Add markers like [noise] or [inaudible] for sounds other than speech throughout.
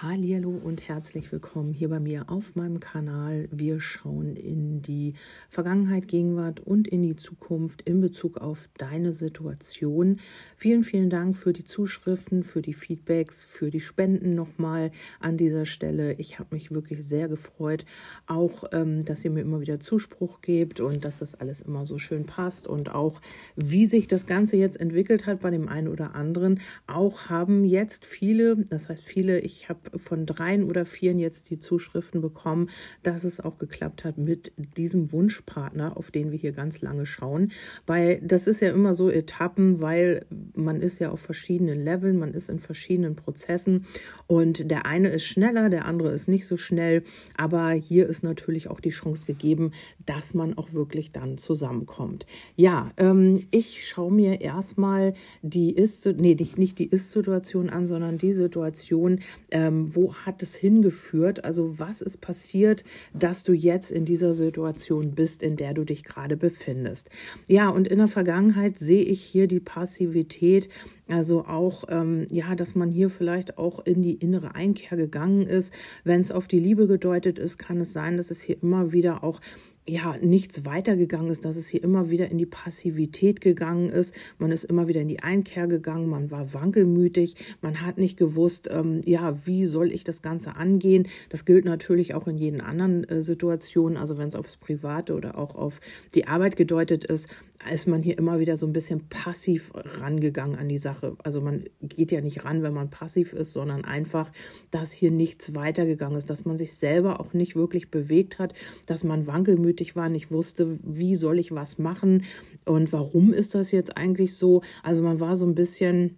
Hallo und herzlich willkommen hier bei mir auf meinem Kanal. Wir schauen in die Vergangenheit, Gegenwart und in die Zukunft in Bezug auf deine Situation. Vielen, vielen Dank für die Zuschriften, für die Feedbacks, für die Spenden nochmal an dieser Stelle. Ich habe mich wirklich sehr gefreut, auch ähm, dass ihr mir immer wieder Zuspruch gebt und dass das alles immer so schön passt und auch wie sich das Ganze jetzt entwickelt hat bei dem einen oder anderen. Auch haben jetzt viele, das heißt viele, ich habe von dreien oder vieren jetzt die Zuschriften bekommen, dass es auch geklappt hat mit diesem Wunschpartner, auf den wir hier ganz lange schauen. Weil das ist ja immer so Etappen, weil man ist ja auf verschiedenen Leveln, man ist in verschiedenen Prozessen und der eine ist schneller, der andere ist nicht so schnell. Aber hier ist natürlich auch die Chance gegeben, dass man auch wirklich dann zusammenkommt. Ja, ähm, ich schaue mir erstmal die ist, nee, nicht die Ist-Situation an, sondern die Situation, ähm, ähm, wo hat es hingeführt? Also was ist passiert, dass du jetzt in dieser Situation bist, in der du dich gerade befindest? Ja, und in der Vergangenheit sehe ich hier die Passivität, also auch, ähm, ja, dass man hier vielleicht auch in die innere Einkehr gegangen ist. Wenn es auf die Liebe gedeutet ist, kann es sein, dass es hier immer wieder auch ja, nichts weitergegangen ist, dass es hier immer wieder in die Passivität gegangen ist. Man ist immer wieder in die Einkehr gegangen, man war wankelmütig, man hat nicht gewusst, ähm, ja, wie soll ich das Ganze angehen. Das gilt natürlich auch in jeden anderen äh, Situationen, also wenn es aufs Private oder auch auf die Arbeit gedeutet ist, ist man hier immer wieder so ein bisschen passiv rangegangen an die Sache. Also man geht ja nicht ran, wenn man passiv ist, sondern einfach, dass hier nichts weitergegangen ist, dass man sich selber auch nicht wirklich bewegt hat, dass man wankelmütig war, nicht wusste, wie soll ich was machen und warum ist das jetzt eigentlich so. Also man war so ein bisschen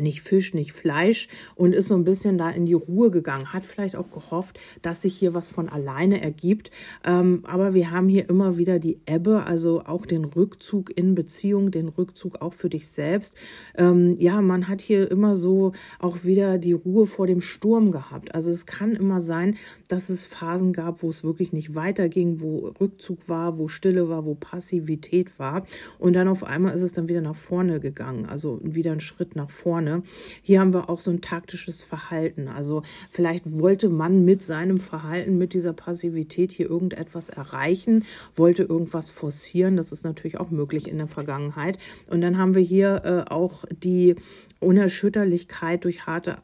nicht Fisch, nicht Fleisch und ist so ein bisschen da in die Ruhe gegangen. Hat vielleicht auch gehofft, dass sich hier was von alleine ergibt. Ähm, aber wir haben hier immer wieder die Ebbe, also auch den Rückzug in Beziehung, den Rückzug auch für dich selbst. Ähm, ja, man hat hier immer so auch wieder die Ruhe vor dem Sturm gehabt. Also es kann immer sein, dass es Phasen gab, wo es wirklich nicht weiterging, wo Rückzug war, wo Stille war, wo Passivität war. Und dann auf einmal ist es dann wieder nach vorne gegangen, also wieder ein Schritt nach vorne vorne. Hier haben wir auch so ein taktisches Verhalten. Also vielleicht wollte man mit seinem Verhalten, mit dieser Passivität hier irgendetwas erreichen, wollte irgendwas forcieren. Das ist natürlich auch möglich in der Vergangenheit. Und dann haben wir hier äh, auch die Unerschütterlichkeit durch harte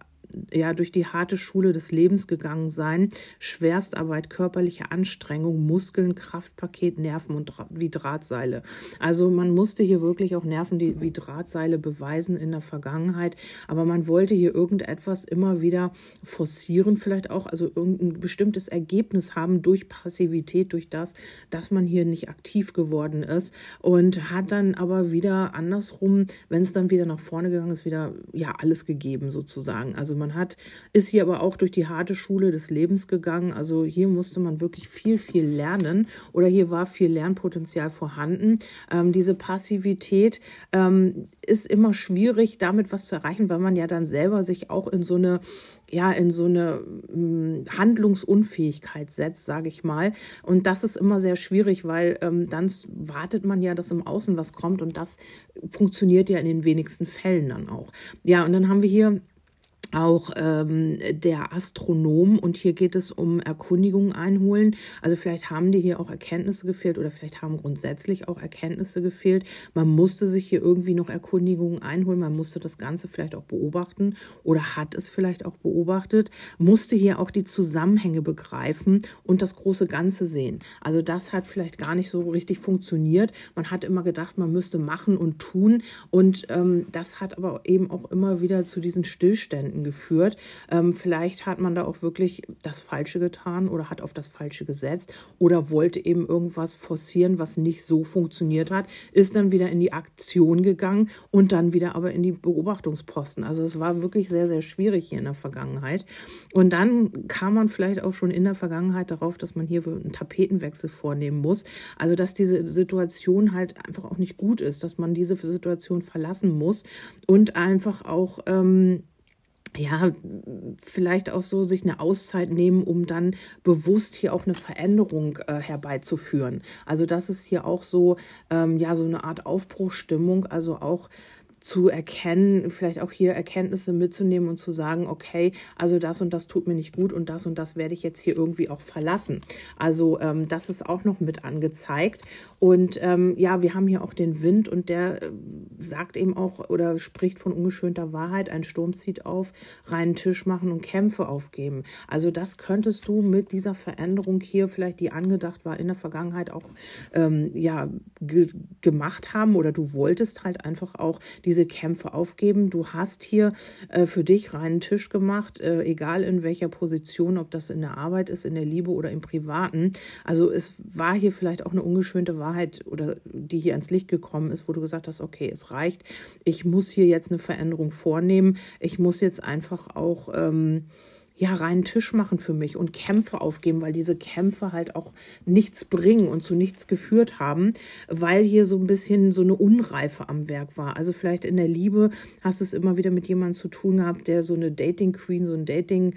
ja durch die harte Schule des Lebens gegangen sein. Schwerstarbeit, körperliche Anstrengung, Muskeln, Kraftpaket, Nerven und wie Drahtseile. Also man musste hier wirklich auch Nerven die, wie Drahtseile beweisen in der Vergangenheit, aber man wollte hier irgendetwas immer wieder forcieren, vielleicht auch, also irgendein bestimmtes Ergebnis haben durch Passivität, durch das, dass man hier nicht aktiv geworden ist und hat dann aber wieder andersrum, wenn es dann wieder nach vorne gegangen ist, wieder ja alles gegeben sozusagen. Also man hat, ist hier aber auch durch die harte Schule des Lebens gegangen. Also hier musste man wirklich viel, viel lernen oder hier war viel Lernpotenzial vorhanden. Ähm, diese Passivität ähm, ist immer schwierig, damit was zu erreichen, weil man ja dann selber sich auch in so eine ja in so eine hm, Handlungsunfähigkeit setzt, sage ich mal. Und das ist immer sehr schwierig, weil ähm, dann wartet man ja, dass im Außen was kommt und das funktioniert ja in den wenigsten Fällen dann auch. Ja, und dann haben wir hier auch ähm, der Astronom und hier geht es um Erkundigungen einholen. Also vielleicht haben dir hier auch Erkenntnisse gefehlt oder vielleicht haben grundsätzlich auch Erkenntnisse gefehlt. Man musste sich hier irgendwie noch Erkundigungen einholen, man musste das Ganze vielleicht auch beobachten oder hat es vielleicht auch beobachtet, musste hier auch die Zusammenhänge begreifen und das große Ganze sehen. Also das hat vielleicht gar nicht so richtig funktioniert. Man hat immer gedacht, man müsste machen und tun und ähm, das hat aber eben auch immer wieder zu diesen Stillständen geführt. Ähm, vielleicht hat man da auch wirklich das Falsche getan oder hat auf das Falsche gesetzt oder wollte eben irgendwas forcieren, was nicht so funktioniert hat, ist dann wieder in die Aktion gegangen und dann wieder aber in die Beobachtungsposten. Also es war wirklich sehr, sehr schwierig hier in der Vergangenheit. Und dann kam man vielleicht auch schon in der Vergangenheit darauf, dass man hier einen Tapetenwechsel vornehmen muss. Also dass diese Situation halt einfach auch nicht gut ist, dass man diese Situation verlassen muss und einfach auch ähm, ja, vielleicht auch so sich eine Auszeit nehmen, um dann bewusst hier auch eine Veränderung äh, herbeizuführen. Also das ist hier auch so, ähm, ja, so eine Art Aufbruchstimmung, also auch zu erkennen, vielleicht auch hier Erkenntnisse mitzunehmen und zu sagen, okay, also das und das tut mir nicht gut und das und das werde ich jetzt hier irgendwie auch verlassen. Also ähm, das ist auch noch mit angezeigt. Und ähm, ja, wir haben hier auch den Wind und der äh, sagt eben auch oder spricht von ungeschönter Wahrheit. Ein Sturm zieht auf, reinen Tisch machen und Kämpfe aufgeben. Also das könntest du mit dieser Veränderung hier vielleicht, die angedacht war in der Vergangenheit, auch ähm, ja ge gemacht haben oder du wolltest halt einfach auch diese Kämpfe aufgeben. Du hast hier äh, für dich reinen Tisch gemacht, äh, egal in welcher Position, ob das in der Arbeit ist, in der Liebe oder im Privaten. Also es war hier vielleicht auch eine ungeschönte Wahrheit Wahrheit oder die hier ans Licht gekommen ist, wo du gesagt hast, okay, es reicht, ich muss hier jetzt eine Veränderung vornehmen, ich muss jetzt einfach auch ähm, ja, reinen Tisch machen für mich und Kämpfe aufgeben, weil diese Kämpfe halt auch nichts bringen und zu nichts geführt haben, weil hier so ein bisschen so eine Unreife am Werk war. Also vielleicht in der Liebe hast du es immer wieder mit jemandem zu tun gehabt, der so eine Dating Queen, so ein Dating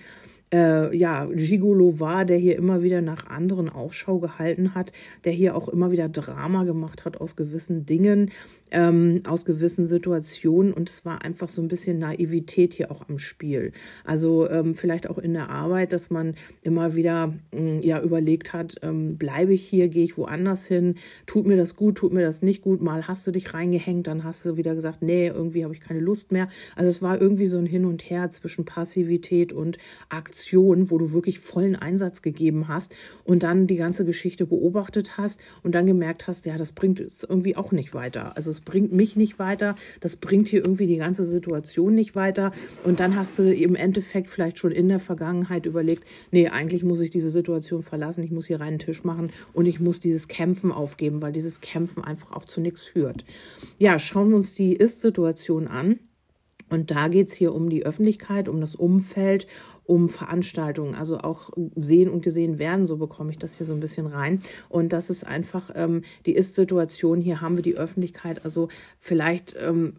äh, ja, Gigolo war, der hier immer wieder nach anderen Ausschau gehalten hat, der hier auch immer wieder Drama gemacht hat aus gewissen Dingen, ähm, aus gewissen Situationen und es war einfach so ein bisschen Naivität hier auch am Spiel. Also ähm, vielleicht auch in der Arbeit, dass man immer wieder ähm, ja überlegt hat, ähm, bleibe ich hier, gehe ich woanders hin, tut mir das gut, tut mir das nicht gut, mal hast du dich reingehängt, dann hast du wieder gesagt, nee, irgendwie habe ich keine Lust mehr. Also es war irgendwie so ein Hin und Her zwischen Passivität und Aktion, wo du wirklich vollen Einsatz gegeben hast und dann die ganze Geschichte beobachtet hast und dann gemerkt hast, ja, das bringt es irgendwie auch nicht weiter. Also das bringt mich nicht weiter, das bringt hier irgendwie die ganze Situation nicht weiter. Und dann hast du im Endeffekt vielleicht schon in der Vergangenheit überlegt, nee, eigentlich muss ich diese Situation verlassen, ich muss hier reinen Tisch machen und ich muss dieses Kämpfen aufgeben, weil dieses Kämpfen einfach auch zu nichts führt. Ja, schauen wir uns die Ist-Situation an. Und da geht es hier um die Öffentlichkeit, um das Umfeld, um Veranstaltungen, also auch sehen und gesehen werden, so bekomme ich das hier so ein bisschen rein. Und das ist einfach ähm, die Ist-Situation. Hier haben wir die Öffentlichkeit. Also vielleicht ähm,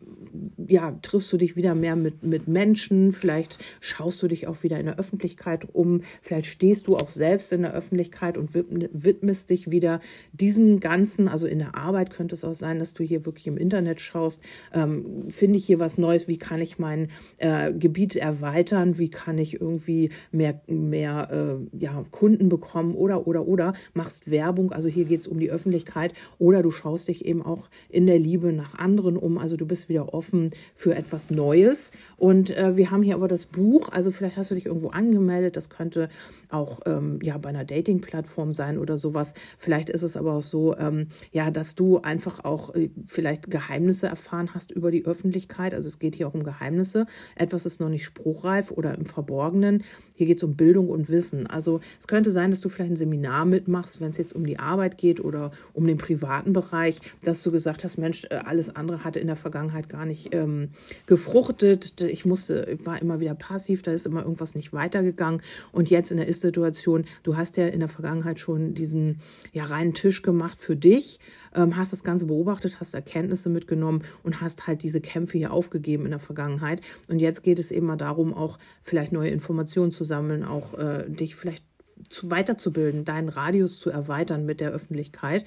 ja, triffst du dich wieder mehr mit, mit Menschen, vielleicht schaust du dich auch wieder in der Öffentlichkeit um, vielleicht stehst du auch selbst in der Öffentlichkeit und widmest dich wieder diesem Ganzen. Also in der Arbeit könnte es auch sein, dass du hier wirklich im Internet schaust, ähm, finde ich hier was Neues, wie kann ich mein äh, Gebiet erweitern, wie kann ich irgendwie irgendwie mehr, mehr äh, ja, Kunden bekommen oder, oder, oder, machst Werbung, also hier geht es um die Öffentlichkeit oder du schaust dich eben auch in der Liebe nach anderen um, also du bist wieder offen für etwas Neues. Und äh, wir haben hier aber das Buch, also vielleicht hast du dich irgendwo angemeldet, das könnte auch ähm, ja, bei einer Dating-Plattform sein oder sowas. Vielleicht ist es aber auch so, ähm, ja, dass du einfach auch äh, vielleicht Geheimnisse erfahren hast über die Öffentlichkeit. Also es geht hier auch um Geheimnisse. Etwas ist noch nicht spruchreif oder im Verborgenen And. Hier geht es um Bildung und Wissen. Also es könnte sein, dass du vielleicht ein Seminar mitmachst, wenn es jetzt um die Arbeit geht oder um den privaten Bereich, dass du gesagt hast, Mensch, äh, alles andere hatte in der Vergangenheit gar nicht ähm, gefruchtet. Ich musste, war immer wieder passiv, da ist immer irgendwas nicht weitergegangen. Und jetzt in der Ist-Situation, du hast ja in der Vergangenheit schon diesen ja, reinen Tisch gemacht für dich ähm, hast das Ganze beobachtet, hast Erkenntnisse mitgenommen und hast halt diese Kämpfe hier aufgegeben in der Vergangenheit. Und jetzt geht es eben mal darum, auch vielleicht neue Informationen zu sammeln, auch äh, dich vielleicht zu weiterzubilden, deinen Radius zu erweitern mit der Öffentlichkeit.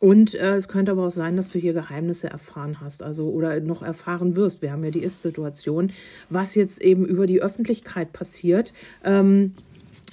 Und äh, es könnte aber auch sein, dass du hier Geheimnisse erfahren hast, also oder noch erfahren wirst. Wir haben ja die Ist-Situation, was jetzt eben über die Öffentlichkeit passiert. Ähm,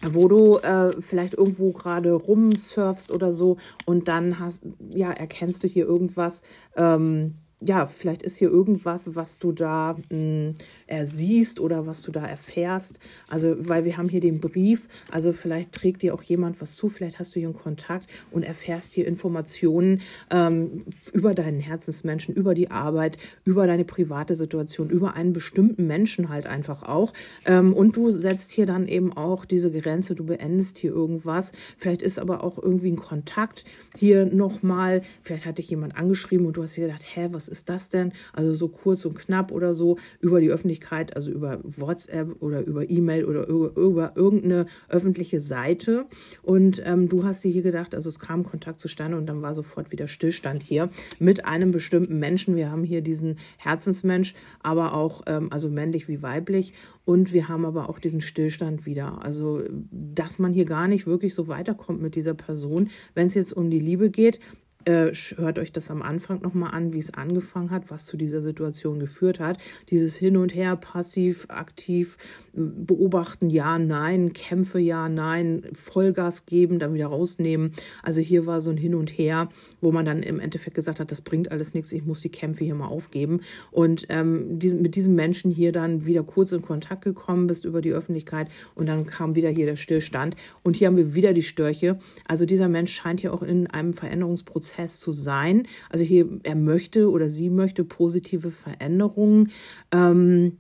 wo du äh, vielleicht irgendwo gerade rumsurfst oder so und dann hast, ja, erkennst du hier irgendwas, ähm, ja, vielleicht ist hier irgendwas, was du da mh, hm, ersiehst oder was du da erfährst. Also, weil wir haben hier den Brief, also vielleicht trägt dir auch jemand was zu, vielleicht hast du hier einen Kontakt und erfährst hier Informationen ähm, über deinen Herzensmenschen, über die Arbeit, über deine private Situation, über einen bestimmten Menschen halt einfach auch. Ähm, und du setzt hier dann eben auch diese Grenze, du beendest hier irgendwas. Vielleicht ist aber auch irgendwie ein Kontakt hier nochmal, vielleicht hat dich jemand angeschrieben und du hast dir gedacht, hä, was ist das denn? Also so kurz und knapp oder so über die Öffentlichkeit also über WhatsApp oder über E-Mail oder über, über, irgendeine öffentliche Seite. Und ähm, du hast dir hier gedacht, also es kam Kontakt zustande und dann war sofort wieder Stillstand hier mit einem bestimmten Menschen. Wir haben hier diesen Herzensmensch, aber auch, ähm, also männlich wie weiblich. Und wir haben aber auch diesen Stillstand wieder. Also, dass man hier gar nicht wirklich so weiterkommt mit dieser Person, wenn es jetzt um die Liebe geht Äh, hört euch das am Anfang nochmal an, wie es angefangen hat, was zu dieser Situation geführt hat. Dieses Hin und Her, passiv, aktiv, beobachten, ja, nein, Kämpfe, ja, nein, Vollgas geben, dann wieder rausnehmen. Also hier war so ein Hin und Her, wo man dann im Endeffekt gesagt hat, das bringt alles nichts, ich muss die Kämpfe hier mal aufgeben. Und ähm, diesen, mit diesem Menschen hier dann wieder kurz in Kontakt gekommen bist über die Öffentlichkeit und dann kam wieder hier der Stillstand. Und hier haben wir wieder die Störche. Also dieser Mensch scheint hier auch in einem Veränderungsprozess zu sein. Also hier, er möchte oder sie möchte positive Veränderungen. Ähm,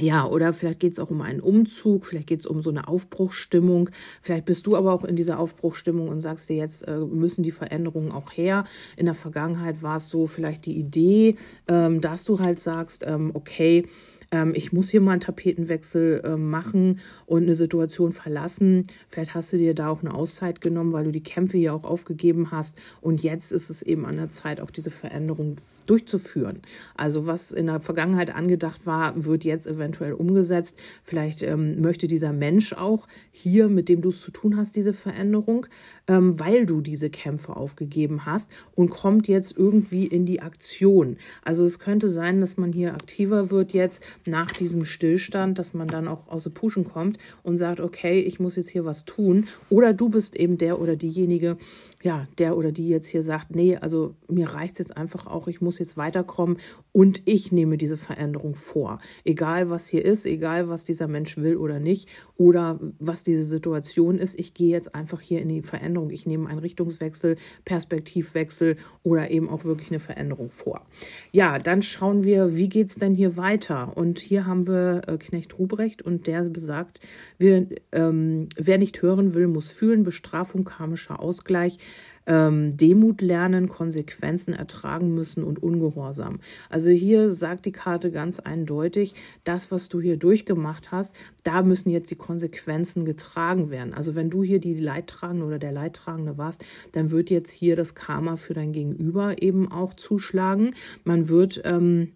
ja, oder vielleicht geht es auch um einen Umzug, vielleicht geht es um so eine Aufbruchsstimmung. Vielleicht bist du aber auch in dieser Aufbruchsstimmung und sagst dir jetzt, äh, müssen die Veränderungen auch her. In der Vergangenheit war es so vielleicht die Idee, ähm, dass du halt sagst, ähm, okay, ähm, ich muss hier mal einen Tapetenwechsel äh, machen und eine Situation verlassen. Vielleicht hast du dir da auch eine Auszeit genommen, weil du die Kämpfe ja auch aufgegeben hast. Und jetzt ist es eben an der Zeit, auch diese Veränderung durchzuführen. Also was in der Vergangenheit angedacht war, wird jetzt eventuell umgesetzt. Vielleicht ähm, möchte dieser Mensch auch hier, mit dem du es zu tun hast, diese Veränderung, ähm, weil du diese Kämpfe aufgegeben hast und kommt jetzt irgendwie in die Aktion. Also es könnte sein, dass man hier aktiver wird jetzt, nach diesem Stillstand, dass man dann auch aus dem Puschen kommt und sagt, okay, ich muss jetzt hier was tun. Oder du bist eben der oder diejenige, ja, der oder die jetzt hier sagt, nee, also mir reicht es jetzt einfach auch, ich muss jetzt weiterkommen und ich nehme diese Veränderung vor. Egal was hier ist, egal was dieser Mensch will oder nicht oder was diese Situation ist, ich gehe jetzt einfach hier in die Veränderung. Ich nehme einen Richtungswechsel, Perspektivwechsel oder eben auch wirklich eine Veränderung vor. Ja, dann schauen wir, wie geht es denn hier weiter? Und hier haben wir äh, Knecht Ruprecht und der besagt, wir, ähm, wer nicht hören will, muss fühlen, Bestrafung, karmischer Ausgleich ähm, Demut lernen, Konsequenzen ertragen müssen und Ungehorsam. Also hier sagt die Karte ganz eindeutig, das, was du hier durchgemacht hast, da müssen jetzt die Konsequenzen getragen werden. Also wenn du hier die Leidtragende oder der Leidtragende warst, dann wird jetzt hier das Karma für dein Gegenüber eben auch zuschlagen. Man wird ähm,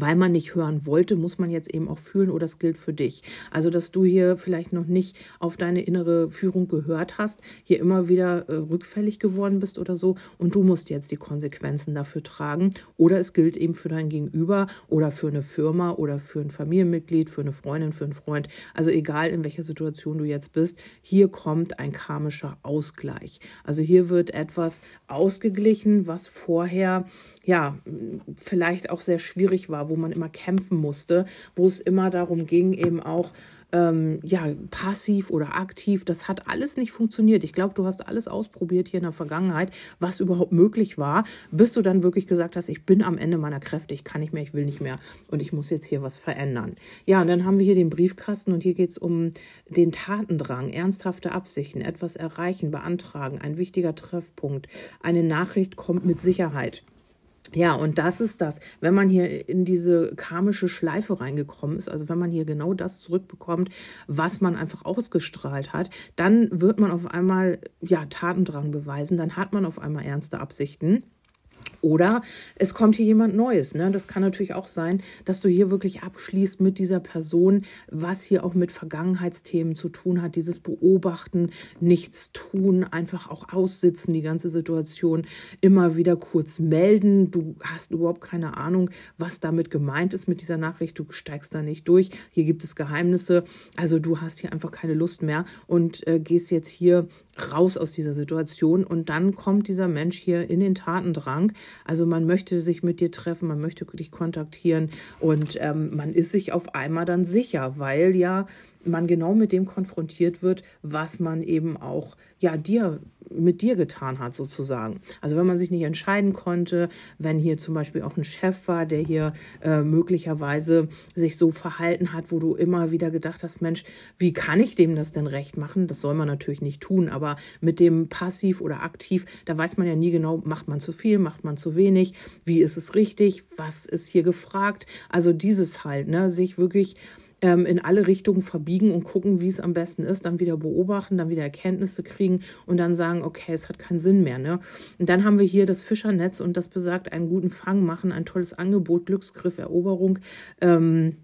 weil man nicht hören wollte, muss man jetzt eben auch fühlen, oder das gilt für dich. Also, dass du hier vielleicht noch nicht auf deine innere Führung gehört hast, hier immer wieder äh, rückfällig geworden bist oder so, und du musst jetzt die Konsequenzen dafür tragen. Oder es gilt eben für dein Gegenüber oder für eine Firma oder für ein Familienmitglied, für eine Freundin, für einen Freund. Also egal in welcher Situation du jetzt bist, hier kommt ein karmischer Ausgleich. Also hier wird etwas ausgeglichen, was vorher ja, vielleicht auch sehr schwierig war, wo man immer kämpfen musste, wo es immer darum ging, eben auch ähm, ja, passiv oder aktiv. Das hat alles nicht funktioniert. Ich glaube, du hast alles ausprobiert hier in der Vergangenheit, was überhaupt möglich war, bis du dann wirklich gesagt hast, ich bin am Ende meiner Kräfte, ich kann nicht mehr, ich will nicht mehr und ich muss jetzt hier was verändern. Ja, und dann haben wir hier den Briefkasten und hier geht es um den Tatendrang, ernsthafte Absichten, etwas erreichen, beantragen, ein wichtiger Treffpunkt. Eine Nachricht kommt mit Sicherheit. Ja, und das ist das, wenn man hier in diese karmische Schleife reingekommen ist, also wenn man hier genau das zurückbekommt, was man einfach ausgestrahlt hat, dann wird man auf einmal ja Tatendrang beweisen, dann hat man auf einmal ernste Absichten. Oder es kommt hier jemand Neues. Ne? Das kann natürlich auch sein, dass du hier wirklich abschließt mit dieser Person, was hier auch mit Vergangenheitsthemen zu tun hat. Dieses Beobachten, nichts tun, einfach auch aussitzen, die ganze Situation immer wieder kurz melden. Du hast überhaupt keine Ahnung, was damit gemeint ist mit dieser Nachricht. Du steigst da nicht durch. Hier gibt es Geheimnisse. Also du hast hier einfach keine Lust mehr und äh, gehst jetzt hier raus aus dieser Situation. Und dann kommt dieser Mensch hier in den Tatendrang. Also man möchte sich mit dir treffen, man möchte dich kontaktieren und ähm, man ist sich auf einmal dann sicher, weil ja man genau mit dem konfrontiert wird, was man eben auch ja dir mit dir getan hat sozusagen. Also wenn man sich nicht entscheiden konnte, wenn hier zum Beispiel auch ein Chef war, der hier äh, möglicherweise sich so verhalten hat, wo du immer wieder gedacht hast, Mensch, wie kann ich dem das denn recht machen? Das soll man natürlich nicht tun, aber mit dem passiv oder aktiv, da weiß man ja nie genau, macht man zu viel, macht man zu wenig, wie ist es richtig, was ist hier gefragt? Also dieses halt, ne, sich wirklich ähm, in alle Richtungen verbiegen und gucken, wie es am besten ist, dann wieder beobachten, dann wieder Erkenntnisse kriegen und dann sagen, okay, es hat keinen Sinn mehr. Ne? Und dann haben wir hier das Fischernetz und das besagt, einen guten Fang machen, ein tolles Angebot, Glücksgriff, Eroberung. Ähm,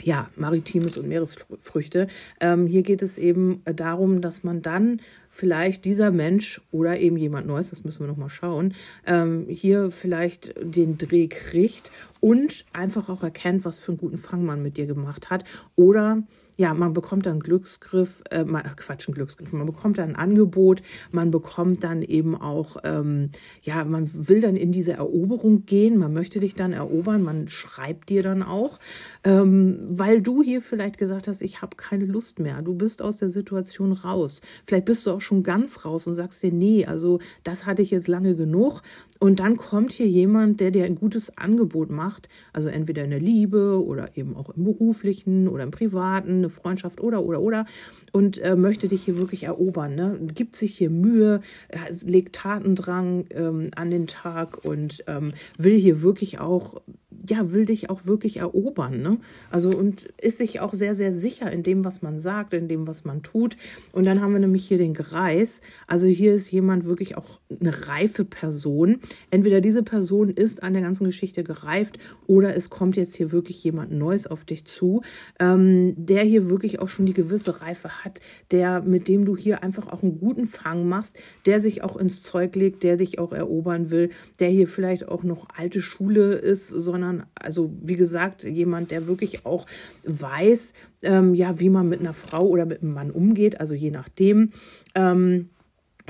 ja, Maritimes und Meeresfrüchte. Ähm, hier geht es eben darum, dass man dann vielleicht dieser Mensch oder eben jemand Neues, das müssen wir nochmal schauen, ähm, hier vielleicht den Dreh kriegt und einfach auch erkennt, was für einen guten Fang man mit dir gemacht hat. Oder ja, man bekommt dann Glücksgriff, äh, Quatsch, ein Glücksgriff, man bekommt dann ein Angebot, man bekommt dann eben auch, ähm, ja, man will dann in diese Eroberung gehen, man möchte dich dann erobern, man schreibt dir dann auch, ähm, weil du hier vielleicht gesagt hast, ich habe keine Lust mehr, du bist aus der Situation raus. Vielleicht bist du auch schon ganz raus und sagst dir, nee, also das hatte ich jetzt lange genug und dann kommt hier jemand, der dir ein gutes Angebot macht, also entweder in der Liebe oder eben auch im beruflichen oder im privaten, eine Freundschaft oder, oder, oder, und äh, möchte dich hier wirklich erobern. Ne? Gibt sich hier Mühe, legt Tatendrang ähm, an den Tag und ähm, will hier wirklich auch ja, will dich auch wirklich erobern. Ne? Also und ist sich auch sehr, sehr sicher in dem, was man sagt, in dem, was man tut. Und dann haben wir nämlich hier den Greis. Also hier ist jemand wirklich auch eine reife Person. Entweder diese Person ist an der ganzen Geschichte gereift oder es kommt jetzt hier wirklich jemand Neues auf dich zu, ähm, der hier wirklich auch schon die gewisse Reife hat, der, mit dem du hier einfach auch einen guten Fang machst, der sich auch ins Zeug legt, der dich auch erobern will, der hier vielleicht auch noch alte Schule ist, sondern sondern also wie gesagt, jemand, der wirklich auch weiß, ähm, ja, wie man mit einer Frau oder mit einem Mann umgeht, also je nachdem. Ähm,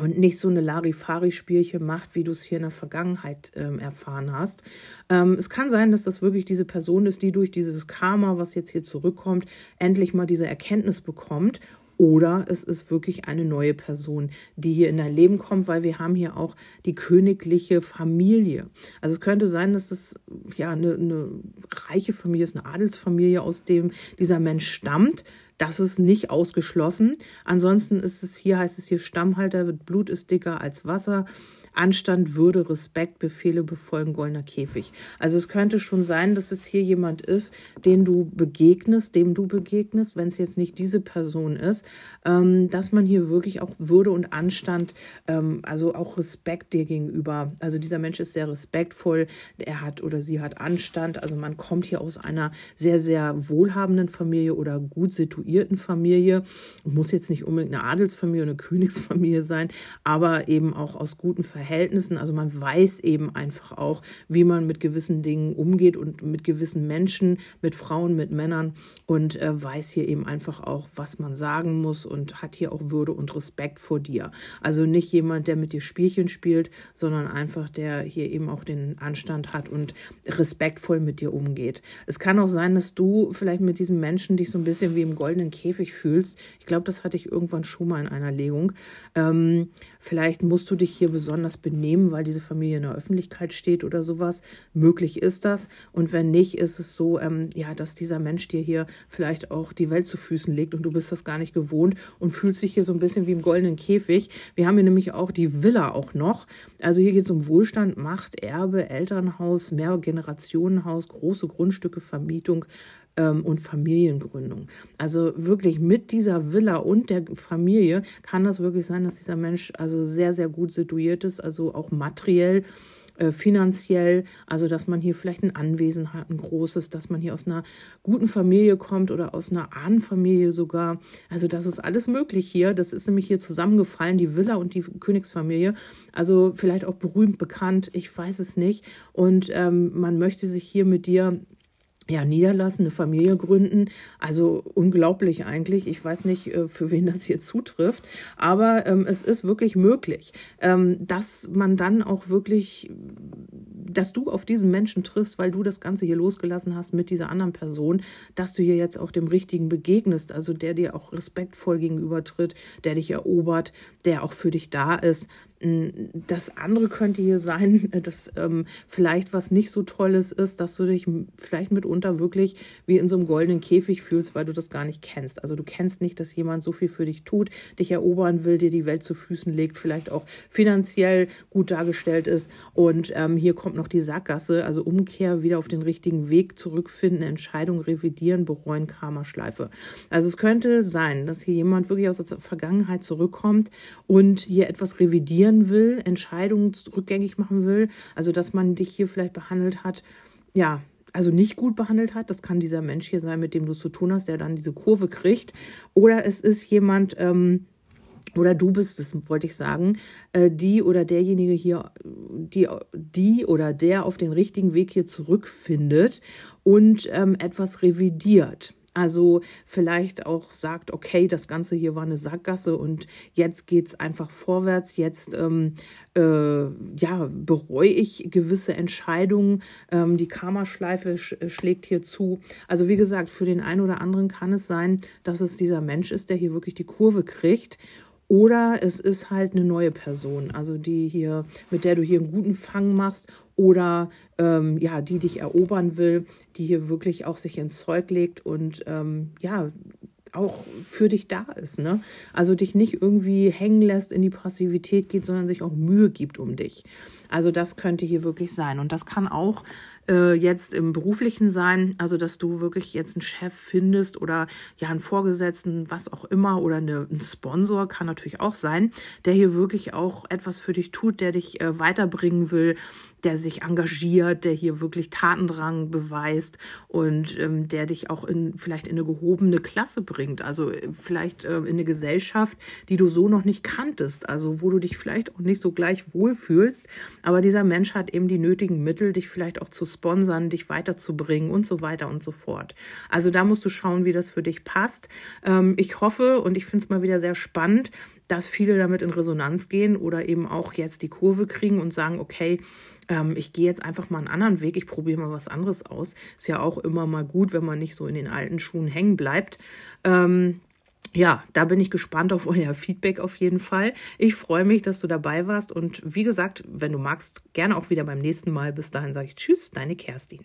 und nicht so eine Larifari-Spielchen macht, wie du es hier in der Vergangenheit ähm, erfahren hast. Ähm, es kann sein, dass das wirklich diese Person ist, die durch dieses Karma, was jetzt hier zurückkommt, endlich mal diese Erkenntnis bekommt oder es ist wirklich eine neue Person, die hier in dein Leben kommt, weil wir haben hier auch die königliche Familie. Also es könnte sein, dass es ja eine, eine reiche Familie ist, eine Adelsfamilie, aus dem dieser Mensch stammt. Das ist nicht ausgeschlossen. Ansonsten ist es hier, heißt es hier Stammhalter, Blut ist dicker als Wasser. Anstand, Würde, Respekt, Befehle befolgen, goldener Käfig. Also es könnte schon sein, dass es hier jemand ist, den du begegnest, dem du begegnest, wenn es jetzt nicht diese Person ist, ähm, dass man hier wirklich auch Würde und Anstand, ähm, also auch Respekt dir gegenüber. Also dieser Mensch ist sehr respektvoll, er hat oder sie hat Anstand. Also man kommt hier aus einer sehr, sehr wohlhabenden Familie oder gut situierten Familie. Muss jetzt nicht unbedingt eine Adelsfamilie oder eine Königsfamilie sein, aber eben auch aus guten Verhältnissen Verhältnissen. Also man weiß eben einfach auch, wie man mit gewissen Dingen umgeht und mit gewissen Menschen, mit Frauen, mit Männern und äh, weiß hier eben einfach auch, was man sagen muss und hat hier auch Würde und Respekt vor dir. Also nicht jemand, der mit dir Spielchen spielt, sondern einfach der hier eben auch den Anstand hat und respektvoll mit dir umgeht. Es kann auch sein, dass du vielleicht mit diesem Menschen dich so ein bisschen wie im goldenen Käfig fühlst. Ich glaube, das hatte ich irgendwann schon mal in einer Legung. Ähm, vielleicht musst du dich hier besonders anders benehmen, weil diese Familie in der Öffentlichkeit steht oder sowas. Möglich ist das. Und wenn nicht, ist es so, ähm, ja, dass dieser Mensch dir hier vielleicht auch die Welt zu Füßen legt und du bist das gar nicht gewohnt und fühlst dich hier so ein bisschen wie im goldenen Käfig. Wir haben hier nämlich auch die Villa auch noch. Also hier geht es um Wohlstand, Macht, Erbe, Elternhaus, Mehrgenerationenhaus, große Grundstücke, Vermietung ähm, und Familiengründung. Also wirklich mit dieser Villa und der Familie kann das wirklich sein, dass dieser Mensch also sehr, sehr gut situiert ist, also auch materiell äh, finanziell, also dass man hier vielleicht ein Anwesen hat, ein großes, dass man hier aus einer guten Familie kommt oder aus einer Ahnenfamilie sogar. Also das ist alles möglich hier. Das ist nämlich hier zusammengefallen, die Villa und die Königsfamilie. Also vielleicht auch berühmt bekannt, ich weiß es nicht. Und ähm, man möchte sich hier mit dir ja, niederlassen, eine Familie gründen. Also unglaublich eigentlich. Ich weiß nicht, äh, für wen das hier zutrifft, aber ähm, es ist wirklich möglich, ähm, dass man dann auch wirklich, dass du auf diesen Menschen triffst, weil du das Ganze hier losgelassen hast mit dieser anderen Person, dass du hier jetzt auch dem Richtigen begegnest, also der dir auch respektvoll gegenübertritt, der dich erobert, der auch für dich da ist. Das andere könnte hier sein, [laughs] dass ähm, vielleicht was nicht so Tolles ist, dass du dich vielleicht mitunter wirklich wie in so einem goldenen Käfig fühlst, weil du das gar nicht kennst. Also du kennst nicht, dass jemand so viel für dich tut, dich erobern will, dir die Welt zu Füßen legt, vielleicht auch finanziell gut dargestellt ist. Und ähm, hier kommt noch die Sackgasse, also Umkehr, wieder auf den richtigen Weg zurückfinden, Entscheidung revidieren, bereuen, Karma-Schleife. Also es könnte sein, dass hier jemand wirklich aus der Vergangenheit zurückkommt und hier etwas revidieren korrigieren will, Entscheidungen rückgängig machen will, also dass man dich hier vielleicht behandelt hat, ja, also nicht gut behandelt hat. Das kann dieser Mensch hier sein, mit dem du es zu tun hast, der dann diese Kurve kriegt. Oder es ist jemand, ähm, oder du bist es, wollte ich sagen, äh, die oder derjenige hier, die, die oder der auf den richtigen Weg hier zurückfindet und ähm, etwas revidiert. Also vielleicht auch sagt, okay, das Ganze hier war eine Sackgasse und jetzt geht es einfach vorwärts. Jetzt ähm, äh, ja, bereue ich gewisse Entscheidungen. Ähm, die Karma-Schleife sch schlägt hier zu. Also wie gesagt, für den einen oder anderen kann es sein, dass es dieser Mensch ist, der hier wirklich die Kurve kriegt oder es ist halt eine neue Person, also die hier, mit der du hier einen guten Fang machst oder ähm, ja, die dich erobern will, die hier wirklich auch sich ins Zeug legt und ähm, ja, auch für dich da ist, ne? Also dich nicht irgendwie hängen lässt, in die Passivität geht, sondern sich auch Mühe gibt um dich. Also das könnte hier wirklich sein. Und das kann auch äh, jetzt im beruflichen sein, also dass du wirklich jetzt einen Chef findest oder ja einen Vorgesetzten, was auch immer, oder eine, ein Sponsor kann natürlich auch sein, der hier wirklich auch etwas für dich tut, der dich äh, weiterbringen will, der sich engagiert, der hier wirklich Tatendrang beweist und ähm, der dich auch in vielleicht in eine gehobene Klasse bringt, also äh, vielleicht äh, in eine Gesellschaft, die du so noch nicht kanntest, also wo du dich vielleicht auch nicht so gleich wohlfühlst, aber dieser Mensch hat eben die nötigen Mittel, dich vielleicht auch zu sponsern, dich weiterzubringen und so weiter und so fort. Also da musst du schauen, wie das für dich passt. Ähm, ich hoffe und ich finde es mal wieder sehr spannend, dass viele damit in Resonanz gehen oder eben auch jetzt die Kurve kriegen und sagen, okay, ähm, ich gehe jetzt einfach mal einen anderen Weg, ich probiere mal was anderes aus. Ist ja auch immer mal gut, wenn man nicht so in den alten Schuhen hängen bleibt. Ähm, ja, da bin ich gespannt auf euer Feedback auf jeden Fall. Ich freue mich, dass du dabei warst und wie gesagt, wenn du magst, gerne auch wieder beim nächsten Mal. Bis dahin sage ich Tschüss, deine Kerstin.